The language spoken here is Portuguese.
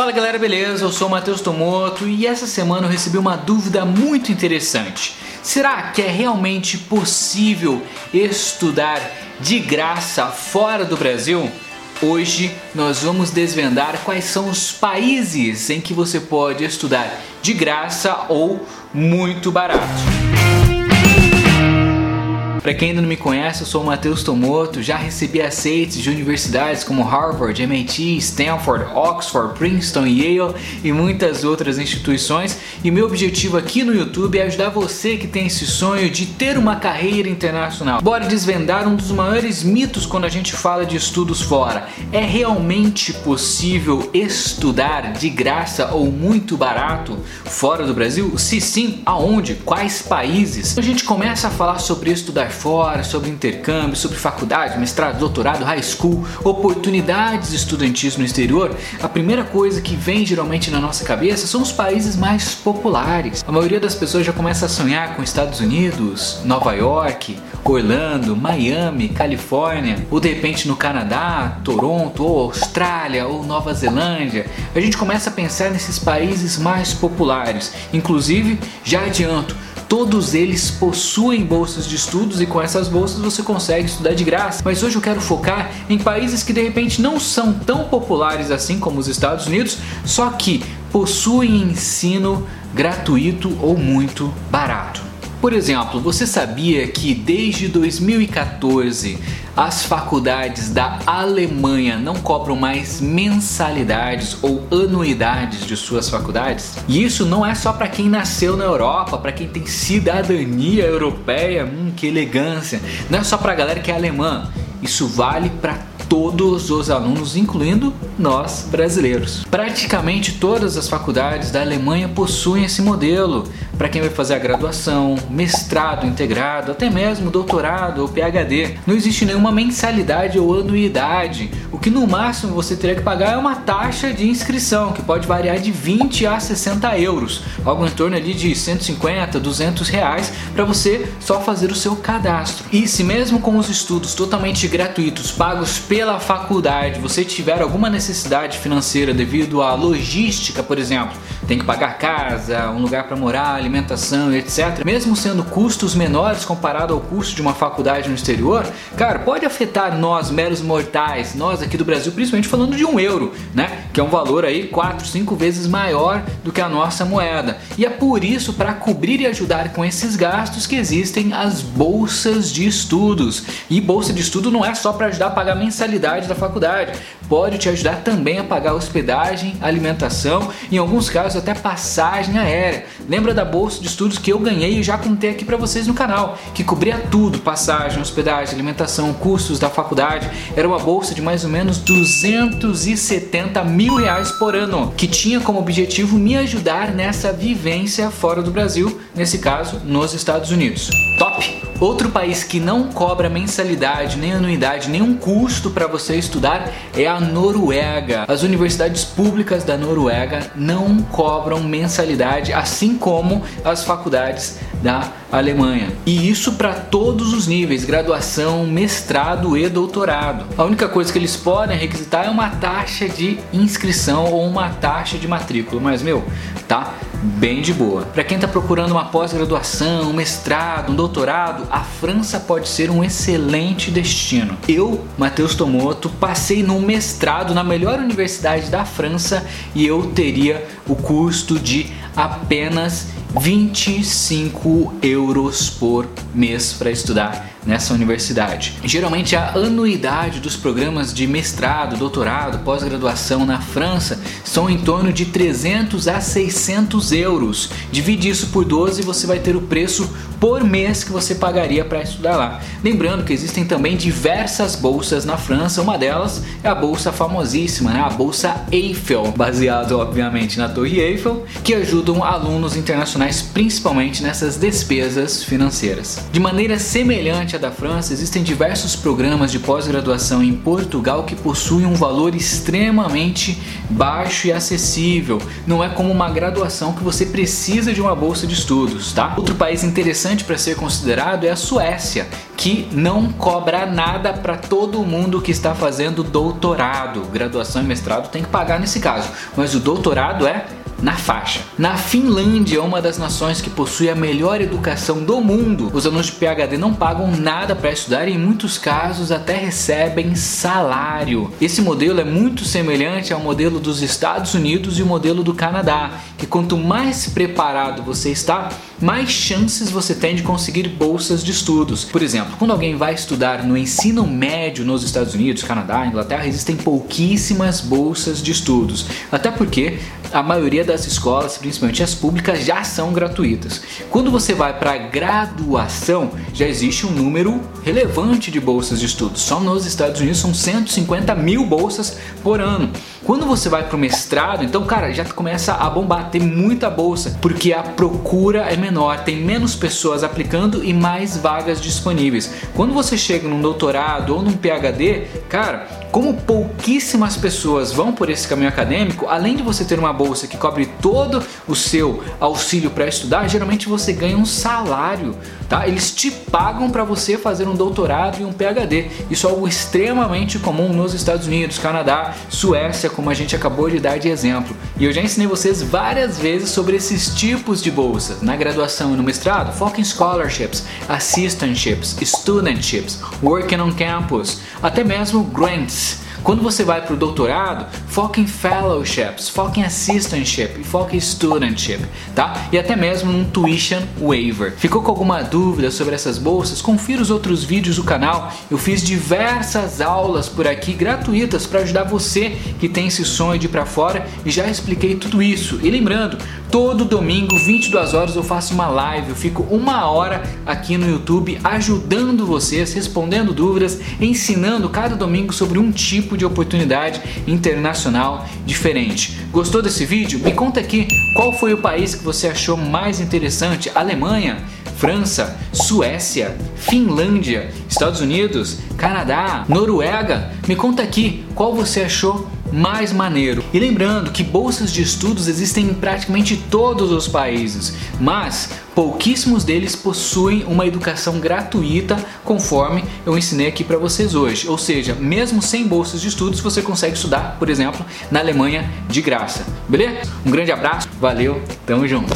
Fala galera, beleza? Eu sou o Matheus Tomoto e essa semana eu recebi uma dúvida muito interessante. Será que é realmente possível estudar de graça fora do Brasil? Hoje nós vamos desvendar quais são os países em que você pode estudar de graça ou muito barato. Para quem ainda não me conhece, eu sou o Matheus Tomoto, já recebi aceites de universidades como Harvard, MIT, Stanford, Oxford, Princeton, Yale e muitas outras instituições. E meu objetivo aqui no YouTube é ajudar você que tem esse sonho de ter uma carreira internacional. Bora desvendar um dos maiores mitos quando a gente fala de estudos fora. É realmente possível estudar de graça ou muito barato fora do Brasil? Se sim, aonde? Quais países? A gente começa a falar sobre estudar fora, sobre intercâmbio, sobre faculdade, mestrado, doutorado, high school, oportunidades estudantis no exterior, a primeira coisa que vem geralmente na nossa cabeça são os países mais populares. A maioria das pessoas já começa a sonhar com Estados Unidos, Nova York, Orlando, Miami, Califórnia, ou de repente no Canadá, Toronto, ou Austrália, ou Nova Zelândia. A gente começa a pensar nesses países mais populares. Inclusive, já adianto, Todos eles possuem bolsas de estudos e com essas bolsas você consegue estudar de graça. Mas hoje eu quero focar em países que de repente não são tão populares assim como os Estados Unidos, só que possuem ensino gratuito ou muito barato. Por exemplo, você sabia que desde 2014 as faculdades da Alemanha não cobram mais mensalidades ou anuidades de suas faculdades? E isso não é só para quem nasceu na Europa, para quem tem cidadania europeia, hum, que elegância. Não é só para galera que é alemã. Isso vale para todos os alunos, incluindo nós brasileiros. Praticamente todas as faculdades da Alemanha possuem esse modelo para quem vai fazer a graduação, mestrado integrado, até mesmo doutorado ou PhD. Não existe nenhuma mensalidade ou anuidade. O que no máximo você teria que pagar é uma taxa de inscrição, que pode variar de 20 a 60 euros, algo em torno ali de 150, 200 reais para você só fazer o seu cadastro. E se mesmo com os estudos totalmente gratuitos pagos pela faculdade você tiver alguma necessidade financeira devido à logística, por exemplo, tem que pagar casa, um lugar para morar, alimentação, etc. Mesmo sendo custos menores comparado ao custo de uma faculdade no exterior, cara, pode afetar nós meros mortais, nós aqui do Brasil, principalmente falando de um euro, né? Que é um valor aí 4, 5 vezes maior do que a nossa moeda. E é por isso, para cobrir e ajudar com esses gastos, que existem as bolsas de estudos. E bolsa de estudo não é só para ajudar a pagar mensalidade mensalidade da faculdade. Pode te ajudar também a pagar hospedagem, alimentação, em alguns casos até passagem aérea. Lembra da bolsa de estudos que eu ganhei e já contei aqui para vocês no canal, que cobria tudo: passagem, hospedagem, alimentação, custos da faculdade. Era uma bolsa de mais ou menos 270 mil reais por ano, que tinha como objetivo me ajudar nessa vivência fora do Brasil, nesse caso nos Estados Unidos. Top! Outro país que não cobra mensalidade, nem anuidade, nenhum custo para você estudar é a Noruega. As universidades públicas da Noruega não cobram mensalidade, assim como as faculdades da Alemanha. E isso para todos os níveis, graduação, mestrado e doutorado. A única coisa que eles podem requisitar é uma taxa de inscrição ou uma taxa de matrícula, mas meu, tá bem de boa. Para quem está procurando uma pós-graduação, um mestrado, um doutorado, a França pode ser um excelente destino. Eu, Matheus Tomoto, passei num mestrado na melhor universidade da França e eu teria o custo de apenas 25 euros por mês para estudar nessa universidade. Geralmente a anuidade dos programas de mestrado, doutorado, pós-graduação na França são em torno de 300 a 600 euros. Divide isso por 12 e você vai ter o preço por mês que você pagaria para estudar lá. Lembrando que existem também diversas bolsas na França, uma delas é a bolsa famosíssima, né? a bolsa Eiffel, baseado obviamente na Torre Eiffel, que ajudam alunos internacionais principalmente nessas despesas financeiras. De maneira semelhante semelhante à da França, existem diversos programas de pós-graduação em Portugal que possuem um valor extremamente baixo e acessível. Não é como uma graduação que você precisa de uma bolsa de estudos, tá? Outro país interessante para ser considerado é a Suécia, que não cobra nada para todo mundo que está fazendo doutorado. Graduação e mestrado tem que pagar nesse caso, mas o doutorado é na faixa. Na Finlândia, uma das nações que possui a melhor educação do mundo, os alunos de PhD não pagam nada para estudar e em muitos casos até recebem salário. Esse modelo é muito semelhante ao modelo dos Estados Unidos e o modelo do Canadá, que quanto mais preparado você está, mais chances você tem de conseguir bolsas de estudos. Por exemplo, quando alguém vai estudar no ensino médio nos Estados Unidos, Canadá, Inglaterra, existem pouquíssimas bolsas de estudos. Até porque a maioria das escolas, principalmente as públicas, já são gratuitas. Quando você vai para graduação, já existe um número relevante de bolsas de estudos. Só nos Estados Unidos são 150 mil bolsas por ano. Quando você vai para o mestrado, então, cara, já começa a bombar, tem muita bolsa, porque a procura é menor, tem menos pessoas aplicando e mais vagas disponíveis. Quando você chega num doutorado ou num PhD, cara, como pouquíssimas pessoas vão por esse caminho acadêmico, além de você ter uma bolsa que cobre todo o seu auxílio para estudar, geralmente você ganha um salário, tá? Eles te pagam para você fazer um doutorado e um PhD. Isso é algo extremamente comum nos Estados Unidos, Canadá, Suécia, como a gente acabou de dar de exemplo. E eu já ensinei vocês várias vezes sobre esses tipos de bolsas. Na graduação e no mestrado, foca em scholarships, assistantships, studentships, working on campus, até mesmo grants quando você vai para o doutorado, foca em fellowships, foca em assistantship foca em studentship, tá? E até mesmo num tuition waiver. Ficou com alguma dúvida sobre essas bolsas? Confira os outros vídeos do canal. Eu fiz diversas aulas por aqui gratuitas para ajudar você que tem esse sonho de ir para fora e já expliquei tudo isso. E lembrando, todo domingo, 22 horas, eu faço uma live. Eu fico uma hora aqui no YouTube ajudando vocês, respondendo dúvidas, ensinando cada domingo sobre um tipo de oportunidade internacional diferente. Gostou desse vídeo? Me conta aqui qual foi o país que você achou mais interessante: Alemanha, França, Suécia, Finlândia, Estados Unidos, Canadá, Noruega? Me conta aqui qual você achou mais maneiro. E lembrando que bolsas de estudos existem em praticamente todos os países, mas pouquíssimos deles possuem uma educação gratuita, conforme eu ensinei aqui para vocês hoje. Ou seja, mesmo sem bolsas de estudos, você consegue estudar, por exemplo, na Alemanha de graça. Beleza? Um grande abraço, valeu, tamo junto.